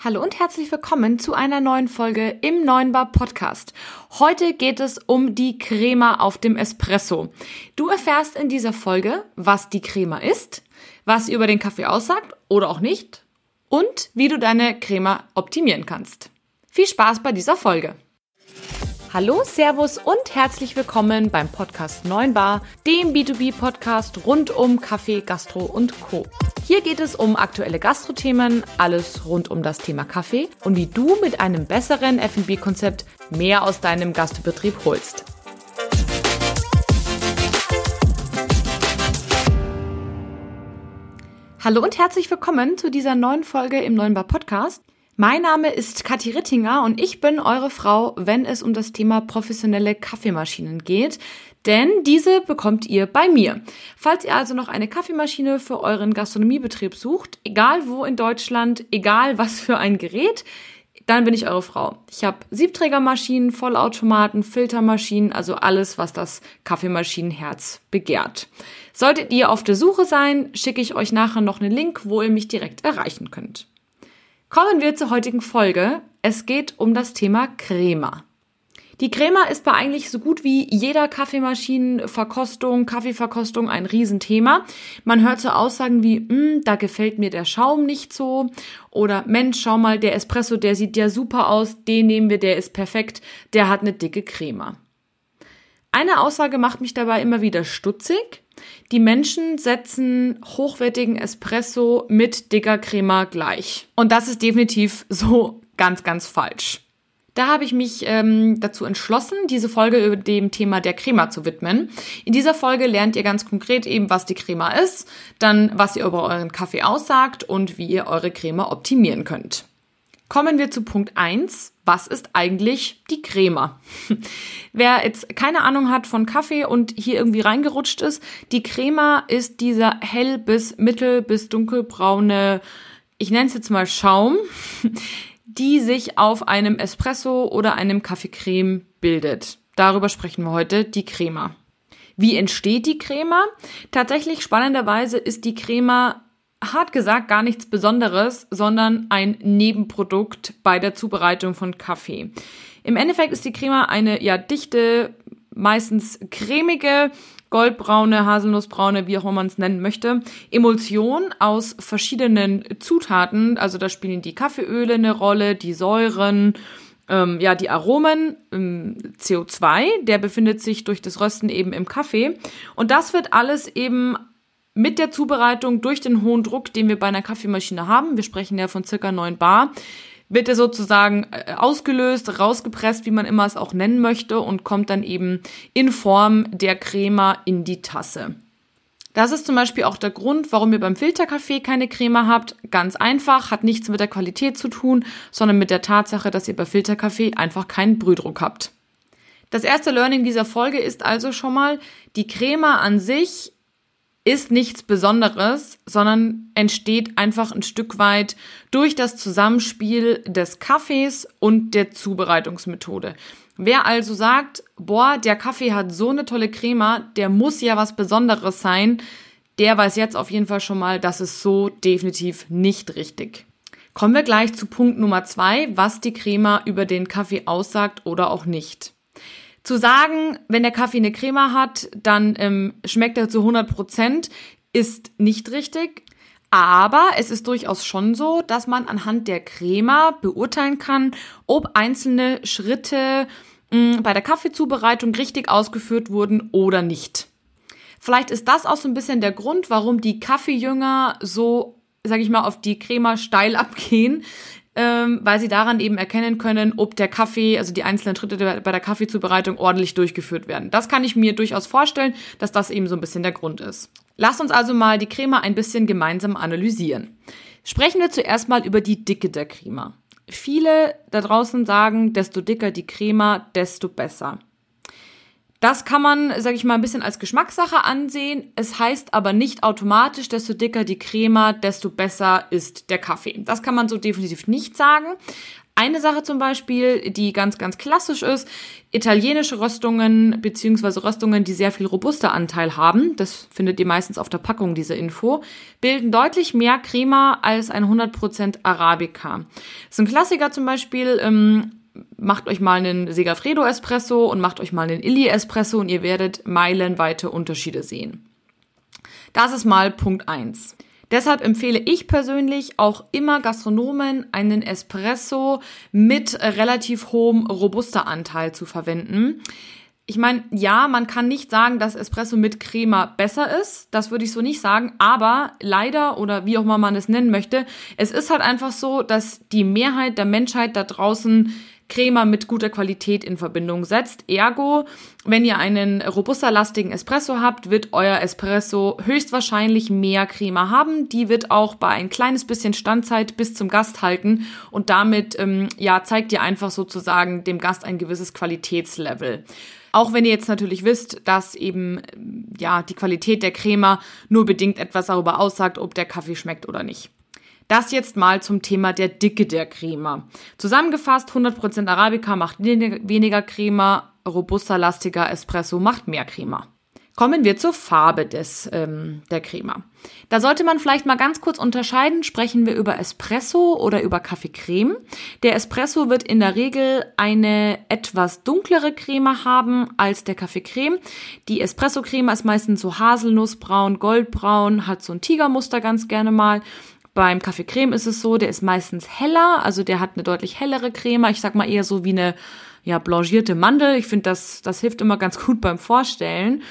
Hallo und herzlich willkommen zu einer neuen Folge im Neuen Bar Podcast. Heute geht es um die Crema auf dem Espresso. Du erfährst in dieser Folge, was die Crema ist, was sie über den Kaffee aussagt oder auch nicht und wie du deine Crema optimieren kannst. Viel Spaß bei dieser Folge. Hallo, Servus und herzlich willkommen beim Podcast 9 Bar, dem B2B-Podcast rund um Kaffee, Gastro und Co. Hier geht es um aktuelle Gastrothemen, alles rund um das Thema Kaffee und wie du mit einem besseren F&B-Konzept mehr aus deinem Gastbetrieb holst. Hallo und herzlich willkommen zu dieser neuen Folge im 9 Bar Podcast. Mein Name ist Kathi Rittinger und ich bin eure Frau, wenn es um das Thema professionelle Kaffeemaschinen geht. Denn diese bekommt ihr bei mir. Falls ihr also noch eine Kaffeemaschine für euren Gastronomiebetrieb sucht, egal wo in Deutschland, egal was für ein Gerät, dann bin ich eure Frau. Ich habe Siebträgermaschinen, Vollautomaten, Filtermaschinen, also alles, was das Kaffeemaschinenherz begehrt. Solltet ihr auf der Suche sein, schicke ich euch nachher noch einen Link, wo ihr mich direkt erreichen könnt. Kommen wir zur heutigen Folge. Es geht um das Thema Crema. Die Crema ist bei eigentlich so gut wie jeder Kaffeemaschinenverkostung, Kaffeeverkostung ein Riesenthema. Man hört so Aussagen wie, hm, da gefällt mir der Schaum nicht so oder Mensch, schau mal, der Espresso, der sieht ja super aus, den nehmen wir, der ist perfekt, der hat eine dicke Crema. Eine Aussage macht mich dabei immer wieder stutzig. Die Menschen setzen hochwertigen Espresso mit dicker Crema gleich. Und das ist definitiv so ganz, ganz falsch. Da habe ich mich ähm, dazu entschlossen, diese Folge über dem Thema der Crema zu widmen. In dieser Folge lernt ihr ganz konkret eben, was die Crema ist, dann was ihr über euren Kaffee aussagt und wie ihr eure Crema optimieren könnt. Kommen wir zu Punkt 1. Was ist eigentlich die Crema? Wer jetzt keine Ahnung hat von Kaffee und hier irgendwie reingerutscht ist, die Crema ist dieser hell bis mittel bis dunkelbraune, ich nenne es jetzt mal Schaum, die sich auf einem Espresso oder einem Kaffeecreme bildet. Darüber sprechen wir heute, die Crema. Wie entsteht die Crema? Tatsächlich spannenderweise ist die Crema hart gesagt gar nichts Besonderes, sondern ein Nebenprodukt bei der Zubereitung von Kaffee. Im Endeffekt ist die Crema eine ja dichte, meistens cremige, goldbraune, haselnussbraune, wie auch immer man es nennen möchte, Emulsion aus verschiedenen Zutaten. Also da spielen die Kaffeeöle eine Rolle, die Säuren, ähm, ja, die Aromen, ähm, CO2, der befindet sich durch das Rösten eben im Kaffee. Und das wird alles eben mit der Zubereitung durch den hohen Druck, den wir bei einer Kaffeemaschine haben, wir sprechen ja von circa 9 Bar, wird er sozusagen äh, ausgelöst, rausgepresst, wie man immer es auch nennen möchte, und kommt dann eben in Form der Crema in die Tasse. Das ist zum Beispiel auch der Grund, warum ihr beim Filterkaffee keine Crema habt. Ganz einfach, hat nichts mit der Qualität zu tun, sondern mit der Tatsache, dass ihr bei Filterkaffee einfach keinen Brühdruck habt. Das erste Learning dieser Folge ist also schon mal, die Crema an sich ist nichts Besonderes, sondern entsteht einfach ein Stück weit durch das Zusammenspiel des Kaffees und der Zubereitungsmethode. Wer also sagt, boah, der Kaffee hat so eine tolle Crema, der muss ja was Besonderes sein, der weiß jetzt auf jeden Fall schon mal, das ist so definitiv nicht richtig. Kommen wir gleich zu Punkt Nummer zwei, was die Crema über den Kaffee aussagt oder auch nicht. Zu sagen, wenn der Kaffee eine Crema hat, dann ähm, schmeckt er zu 100 Prozent, ist nicht richtig. Aber es ist durchaus schon so, dass man anhand der Crema beurteilen kann, ob einzelne Schritte mh, bei der Kaffeezubereitung richtig ausgeführt wurden oder nicht. Vielleicht ist das auch so ein bisschen der Grund, warum die Kaffeejünger so, sag ich mal, auf die Crema steil abgehen, ähm, weil sie daran eben erkennen können, ob der Kaffee, also die einzelnen Schritte bei der Kaffeezubereitung ordentlich durchgeführt werden. Das kann ich mir durchaus vorstellen, dass das eben so ein bisschen der Grund ist. Lasst uns also mal die Crema ein bisschen gemeinsam analysieren. Sprechen wir zuerst mal über die Dicke der Crema. Viele da draußen sagen, desto dicker die Crema, desto besser. Das kann man, sage ich mal, ein bisschen als Geschmackssache ansehen. Es heißt aber nicht automatisch, desto dicker die Crema, desto besser ist der Kaffee. Das kann man so definitiv nicht sagen. Eine Sache zum Beispiel, die ganz, ganz klassisch ist, italienische Röstungen beziehungsweise Röstungen, die sehr viel robuster Anteil haben, das findet ihr meistens auf der Packung, diese Info, bilden deutlich mehr Crema als ein 100% Arabica. Das ist ein Klassiker zum Beispiel, ähm, macht euch mal einen Segafredo Espresso und macht euch mal einen Illy Espresso und ihr werdet meilenweite Unterschiede sehen. Das ist mal Punkt eins. Deshalb empfehle ich persönlich auch immer Gastronomen einen Espresso mit relativ hohem robuster Anteil zu verwenden. Ich meine, ja, man kann nicht sagen, dass Espresso mit Crema besser ist. Das würde ich so nicht sagen. Aber leider oder wie auch immer man es nennen möchte, es ist halt einfach so, dass die Mehrheit der Menschheit da draußen Crema mit guter Qualität in Verbindung setzt. Ergo, wenn ihr einen robusterlastigen Espresso habt, wird euer Espresso höchstwahrscheinlich mehr Crema haben. Die wird auch bei ein kleines bisschen Standzeit bis zum Gast halten und damit ähm, ja zeigt ihr einfach sozusagen dem Gast ein gewisses Qualitätslevel. Auch wenn ihr jetzt natürlich wisst, dass eben ja die Qualität der Crema nur bedingt etwas darüber aussagt, ob der Kaffee schmeckt oder nicht. Das jetzt mal zum Thema der Dicke der Crema. Zusammengefasst, 100% Arabica macht weniger Crema, robusta-lastiger Espresso macht mehr Crema. Kommen wir zur Farbe des, ähm, der Crema. Da sollte man vielleicht mal ganz kurz unterscheiden, sprechen wir über Espresso oder über Kaffeecreme. Der Espresso wird in der Regel eine etwas dunklere Creme haben als der Kaffeecreme. Die Espresso-Creme ist meistens so haselnussbraun, goldbraun, hat so ein Tigermuster ganz gerne mal. Beim Kaffee Creme ist es so, der ist meistens heller, also der hat eine deutlich hellere Creme. Ich sag mal eher so wie eine ja, blanchierte Mandel. Ich finde, das, das hilft immer ganz gut beim Vorstellen.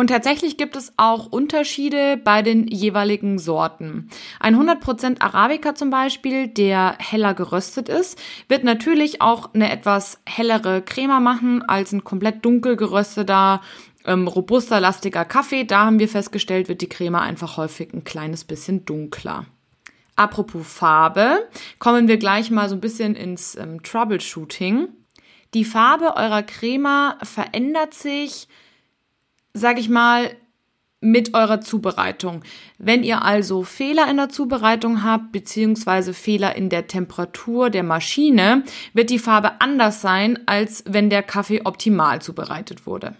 Und tatsächlich gibt es auch Unterschiede bei den jeweiligen Sorten. Ein 100% Arabica zum Beispiel, der heller geröstet ist, wird natürlich auch eine etwas hellere Creme machen als ein komplett dunkel gerösteter, ähm, robuster, lastiger Kaffee. Da haben wir festgestellt, wird die Creme einfach häufig ein kleines bisschen dunkler. Apropos Farbe, kommen wir gleich mal so ein bisschen ins ähm, Troubleshooting. Die Farbe eurer Crema verändert sich, sag ich mal, mit eurer Zubereitung. Wenn ihr also Fehler in der Zubereitung habt, beziehungsweise Fehler in der Temperatur der Maschine, wird die Farbe anders sein, als wenn der Kaffee optimal zubereitet wurde.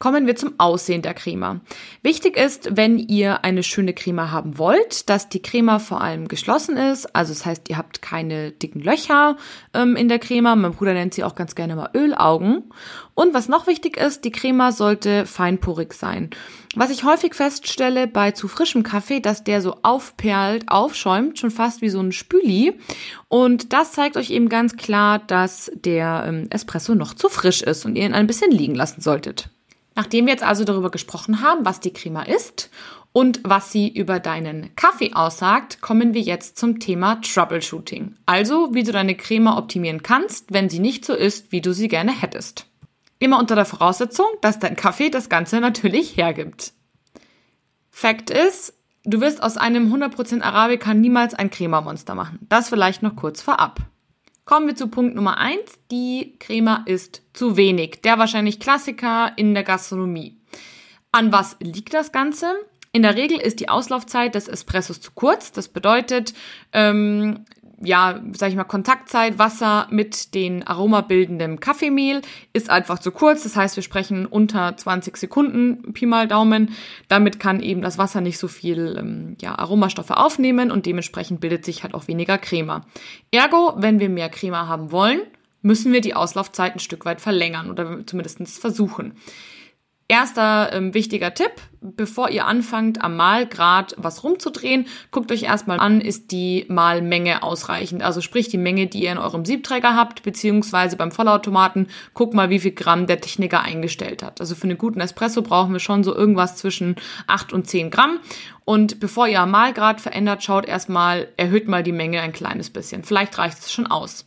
Kommen wir zum Aussehen der Crema. Wichtig ist, wenn ihr eine schöne Crema haben wollt, dass die Crema vor allem geschlossen ist. Also das heißt, ihr habt keine dicken Löcher ähm, in der Crema. Mein Bruder nennt sie auch ganz gerne mal Ölaugen. Und was noch wichtig ist, die Crema sollte feinporig sein. Was ich häufig feststelle bei zu frischem Kaffee, dass der so aufperlt, aufschäumt, schon fast wie so ein Spüli. Und das zeigt euch eben ganz klar, dass der ähm, Espresso noch zu frisch ist und ihr ihn ein bisschen liegen lassen solltet. Nachdem wir jetzt also darüber gesprochen haben, was die Crema ist und was sie über deinen Kaffee aussagt, kommen wir jetzt zum Thema Troubleshooting. Also, wie du deine Crema optimieren kannst, wenn sie nicht so ist, wie du sie gerne hättest. Immer unter der Voraussetzung, dass dein Kaffee das Ganze natürlich hergibt. Fakt ist, du wirst aus einem 100% Arabica niemals ein Crema-Monster machen. Das vielleicht noch kurz vorab. Kommen wir zu Punkt Nummer eins. Die Crema ist zu wenig. Der wahrscheinlich Klassiker in der Gastronomie. An was liegt das Ganze? In der Regel ist die Auslaufzeit des Espressos zu kurz. Das bedeutet, ähm, ja, sag ich mal, Kontaktzeit Wasser mit den aromabildenden Kaffeemehl ist einfach zu kurz. Das heißt, wir sprechen unter 20 Sekunden, Pi mal Daumen. Damit kann eben das Wasser nicht so viel ähm, ja, Aromastoffe aufnehmen und dementsprechend bildet sich halt auch weniger Crema. Ergo, wenn wir mehr Crema haben wollen, müssen wir die Auslaufzeit ein Stück weit verlängern oder zumindest versuchen. Erster ähm, wichtiger Tipp, bevor ihr anfangt am Mahlgrad was rumzudrehen, guckt euch erstmal an, ist die Mahlmenge ausreichend. Also sprich die Menge, die ihr in eurem Siebträger habt, beziehungsweise beim Vollautomaten, guckt mal, wie viel Gramm der Techniker eingestellt hat. Also für einen guten Espresso brauchen wir schon so irgendwas zwischen 8 und 10 Gramm. Und bevor ihr am Mahlgrad verändert, schaut erstmal, erhöht mal die Menge ein kleines bisschen. Vielleicht reicht es schon aus.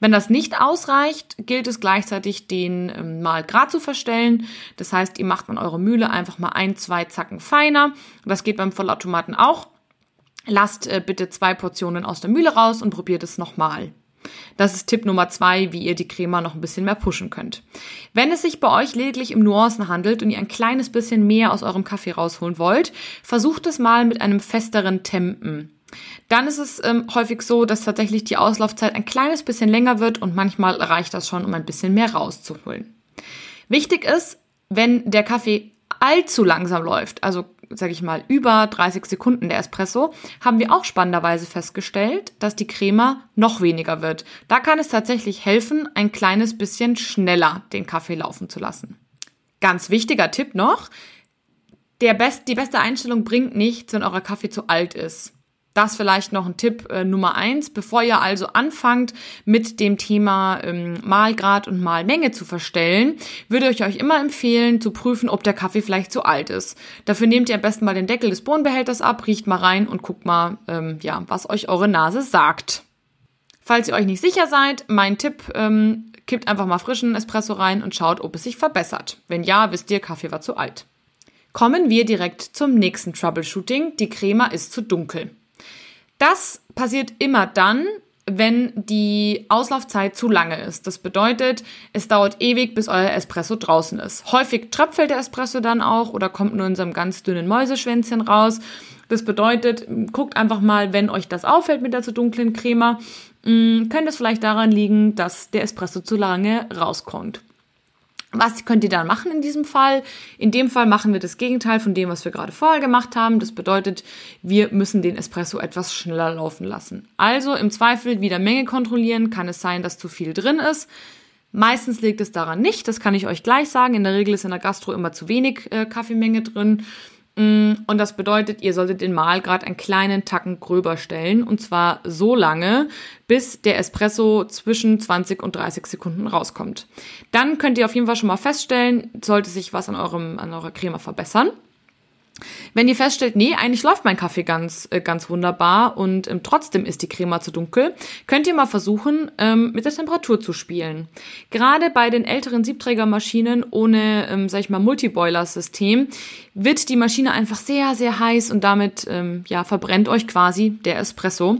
Wenn das nicht ausreicht, gilt es gleichzeitig, den ähm, Mahlgrad zu verstellen. Das heißt, ihr macht man eure Mühle einfach mal ein, zwei Zacken feiner. Das geht beim Vollautomaten auch. Lasst äh, bitte zwei Portionen aus der Mühle raus und probiert es nochmal. Das ist Tipp Nummer zwei, wie ihr die Crema noch ein bisschen mehr pushen könnt. Wenn es sich bei euch lediglich um Nuancen handelt und ihr ein kleines bisschen mehr aus eurem Kaffee rausholen wollt, versucht es mal mit einem festeren Tempen. Dann ist es ähm, häufig so, dass tatsächlich die Auslaufzeit ein kleines bisschen länger wird und manchmal reicht das schon, um ein bisschen mehr rauszuholen. Wichtig ist, wenn der Kaffee allzu langsam läuft, also sage ich mal über 30 Sekunden der Espresso, haben wir auch spannenderweise festgestellt, dass die Crema noch weniger wird. Da kann es tatsächlich helfen, ein kleines bisschen schneller den Kaffee laufen zu lassen. Ganz wichtiger Tipp noch, der best, die beste Einstellung bringt nichts, wenn euer Kaffee zu alt ist. Das vielleicht noch ein Tipp äh, Nummer eins. Bevor ihr also anfangt mit dem Thema ähm, Mahlgrad und Mahlmenge zu verstellen, würde ich euch immer empfehlen zu prüfen, ob der Kaffee vielleicht zu alt ist. Dafür nehmt ihr am besten mal den Deckel des Bohnenbehälters ab, riecht mal rein und guckt mal, ähm, ja, was euch eure Nase sagt. Falls ihr euch nicht sicher seid, mein Tipp, ähm, kippt einfach mal frischen Espresso rein und schaut, ob es sich verbessert. Wenn ja, wisst ihr, Kaffee war zu alt. Kommen wir direkt zum nächsten Troubleshooting. Die Crema ist zu dunkel. Das passiert immer dann, wenn die Auslaufzeit zu lange ist. Das bedeutet, es dauert ewig, bis euer Espresso draußen ist. Häufig tröpfelt der Espresso dann auch oder kommt nur in so einem ganz dünnen Mäuseschwänzchen raus. Das bedeutet, guckt einfach mal, wenn euch das auffällt mit der zu dunklen Crema, mm, könnte es vielleicht daran liegen, dass der Espresso zu lange rauskommt. Was könnt ihr dann machen in diesem Fall? In dem Fall machen wir das Gegenteil von dem, was wir gerade vorher gemacht haben. Das bedeutet, wir müssen den Espresso etwas schneller laufen lassen. Also im Zweifel wieder Menge kontrollieren. Kann es sein, dass zu viel drin ist? Meistens liegt es daran nicht, das kann ich euch gleich sagen. In der Regel ist in der Gastro immer zu wenig äh, Kaffeemenge drin. Mm, und das bedeutet, ihr solltet den Mahlgrad einen kleinen Tacken gröber stellen. Und zwar so lange, bis der Espresso zwischen 20 und 30 Sekunden rauskommt. Dann könnt ihr auf jeden Fall schon mal feststellen, sollte sich was an, eurem, an eurer Creme verbessern. Wenn ihr feststellt, nee, eigentlich läuft mein Kaffee ganz, äh, ganz wunderbar und ähm, trotzdem ist die Crema zu dunkel, könnt ihr mal versuchen, ähm, mit der Temperatur zu spielen. Gerade bei den älteren Siebträgermaschinen ohne, ähm, sag ich mal, Multiboiler-System wird die Maschine einfach sehr, sehr heiß und damit, ähm, ja, verbrennt euch quasi der Espresso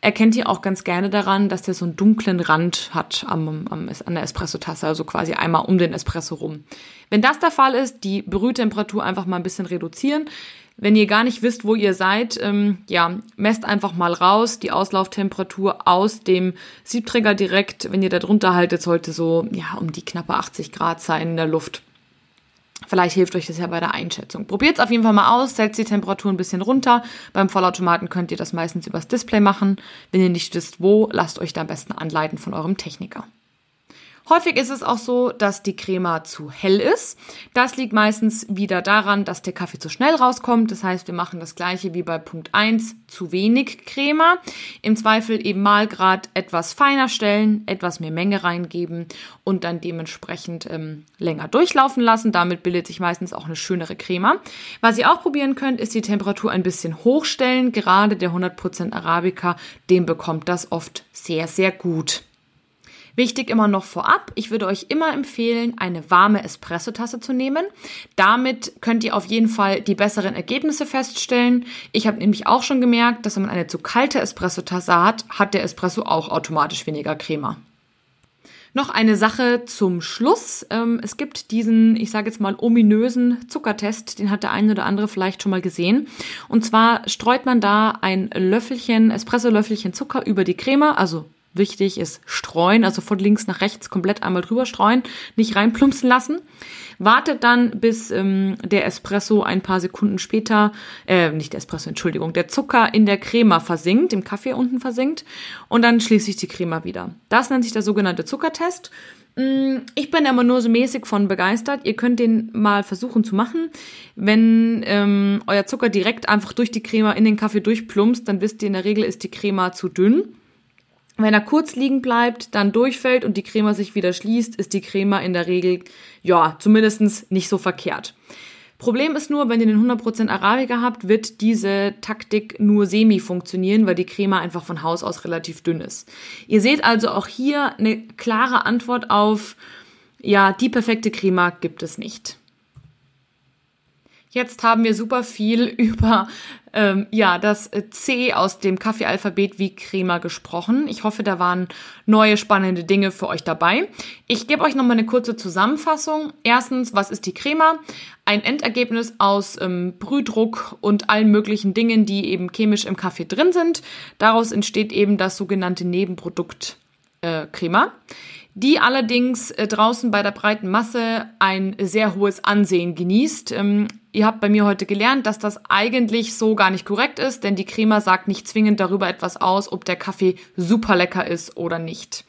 erkennt ihr auch ganz gerne daran, dass der so einen dunklen Rand hat am, am, an der Espressotasse, also quasi einmal um den Espresso rum. Wenn das der Fall ist, die Brühtemperatur einfach mal ein bisschen reduzieren. Wenn ihr gar nicht wisst, wo ihr seid, ähm, ja, messt einfach mal raus die Auslauftemperatur aus dem Siebträger direkt. Wenn ihr da drunter haltet, sollte so ja um die knappe 80 Grad sein in der Luft. Vielleicht hilft euch das ja bei der Einschätzung. Probiert es auf jeden Fall mal aus, setzt die Temperatur ein bisschen runter. Beim Vollautomaten könnt ihr das meistens übers Display machen. Wenn ihr nicht wisst, wo, lasst euch da am besten anleiten von eurem Techniker. Häufig ist es auch so, dass die Crema zu hell ist. Das liegt meistens wieder daran, dass der Kaffee zu schnell rauskommt. Das heißt, wir machen das gleiche wie bei Punkt 1, zu wenig Crema. Im Zweifel eben mal gerade etwas feiner stellen, etwas mehr Menge reingeben und dann dementsprechend ähm, länger durchlaufen lassen. Damit bildet sich meistens auch eine schönere Crema. Was ihr auch probieren könnt, ist die Temperatur ein bisschen hochstellen. Gerade der 100% Arabica, dem bekommt das oft sehr, sehr gut. Wichtig immer noch vorab, ich würde euch immer empfehlen, eine warme Espresso-Tasse zu nehmen. Damit könnt ihr auf jeden Fall die besseren Ergebnisse feststellen. Ich habe nämlich auch schon gemerkt, dass wenn man eine zu kalte Espresso-Tasse hat, hat der Espresso auch automatisch weniger Crema. Noch eine Sache zum Schluss. Ähm, es gibt diesen, ich sage jetzt mal, ominösen Zuckertest, den hat der eine oder andere vielleicht schon mal gesehen. Und zwar streut man da ein Löffelchen, Espresso-Löffelchen Zucker über die Creme, also Wichtig ist streuen, also von links nach rechts komplett einmal drüber streuen, nicht reinplumpsen lassen. Wartet dann, bis ähm, der Espresso ein paar Sekunden später, äh, nicht der Espresso, Entschuldigung, der Zucker in der Crema versinkt, im Kaffee unten versinkt und dann schließe ich die Crema wieder. Das nennt sich der sogenannte Zuckertest. Mm, ich bin immer nur so mäßig von begeistert. Ihr könnt den mal versuchen zu machen. Wenn ähm, euer Zucker direkt einfach durch die Crema in den Kaffee durchplumpst, dann wisst ihr, in der Regel ist die Crema zu dünn. Wenn er kurz liegen bleibt, dann durchfällt und die Crema sich wieder schließt, ist die Crema in der Regel, ja, zumindest nicht so verkehrt. Problem ist nur, wenn ihr den 100% Arabica habt, wird diese Taktik nur semi funktionieren, weil die Crema einfach von Haus aus relativ dünn ist. Ihr seht also auch hier eine klare Antwort auf, ja, die perfekte Crema gibt es nicht. Jetzt haben wir super viel über ähm, ja das C aus dem Kaffeealphabet wie Crema gesprochen. Ich hoffe, da waren neue spannende Dinge für euch dabei. Ich gebe euch noch mal eine kurze Zusammenfassung. Erstens, was ist die Crema? Ein Endergebnis aus ähm, Brühdruck und allen möglichen Dingen, die eben chemisch im Kaffee drin sind. Daraus entsteht eben das sogenannte Nebenprodukt äh, Crema die allerdings äh, draußen bei der breiten Masse ein sehr hohes Ansehen genießt. Ähm, ihr habt bei mir heute gelernt, dass das eigentlich so gar nicht korrekt ist, denn die Crema sagt nicht zwingend darüber etwas aus, ob der Kaffee super lecker ist oder nicht.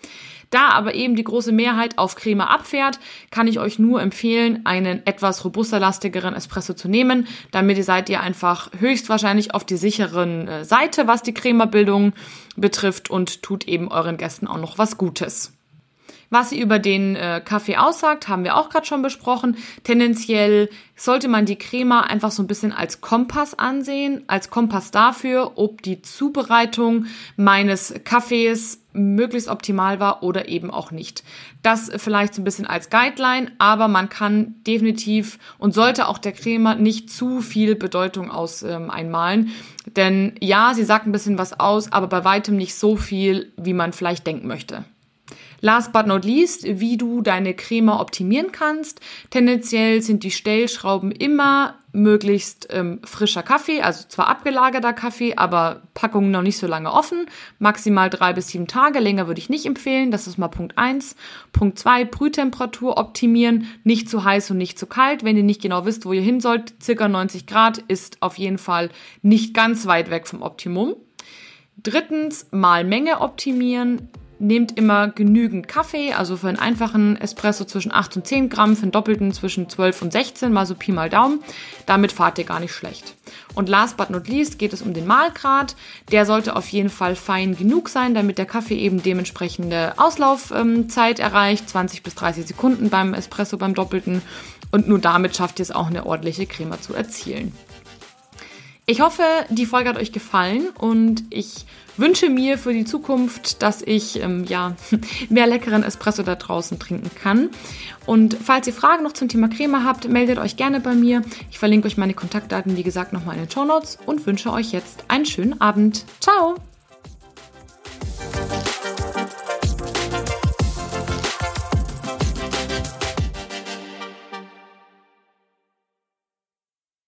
Da aber eben die große Mehrheit auf Creme abfährt, kann ich euch nur empfehlen, einen etwas robuster lastigeren Espresso zu nehmen. Damit seid ihr einfach höchstwahrscheinlich auf die sicheren äh, Seite, was die Cremabildung betrifft und tut eben euren Gästen auch noch was Gutes. Was sie über den äh, Kaffee aussagt, haben wir auch gerade schon besprochen. Tendenziell sollte man die Crema einfach so ein bisschen als Kompass ansehen, als Kompass dafür, ob die Zubereitung meines Kaffees möglichst optimal war oder eben auch nicht. Das vielleicht so ein bisschen als Guideline, aber man kann definitiv und sollte auch der Crema nicht zu viel Bedeutung aus ähm, einmalen. Denn ja, sie sagt ein bisschen was aus, aber bei weitem nicht so viel, wie man vielleicht denken möchte. Last but not least, wie du deine Creme optimieren kannst. Tendenziell sind die Stellschrauben immer möglichst ähm, frischer Kaffee, also zwar abgelagerter Kaffee, aber Packungen noch nicht so lange offen. Maximal drei bis sieben Tage, länger würde ich nicht empfehlen. Das ist mal Punkt eins. Punkt zwei: Brühtemperatur optimieren, nicht zu heiß und nicht zu kalt. Wenn ihr nicht genau wisst, wo ihr hin sollt, circa 90 Grad ist auf jeden Fall nicht ganz weit weg vom Optimum. Drittens, mal Menge optimieren. Nehmt immer genügend Kaffee, also für einen einfachen Espresso zwischen 8 und 10 Gramm, für einen doppelten zwischen 12 und 16, mal so Pi mal Daumen. Damit fahrt ihr gar nicht schlecht. Und last but not least geht es um den Mahlgrad. Der sollte auf jeden Fall fein genug sein, damit der Kaffee eben dementsprechende Auslaufzeit erreicht, 20 bis 30 Sekunden beim Espresso beim doppelten. Und nur damit schafft ihr es auch eine ordentliche Creme zu erzielen. Ich hoffe, die Folge hat euch gefallen und ich wünsche mir für die Zukunft, dass ich ähm, ja, mehr leckeren Espresso da draußen trinken kann. Und falls ihr Fragen noch zum Thema Creme habt, meldet euch gerne bei mir. Ich verlinke euch meine Kontaktdaten, wie gesagt, nochmal in den Show Notes und wünsche euch jetzt einen schönen Abend. Ciao!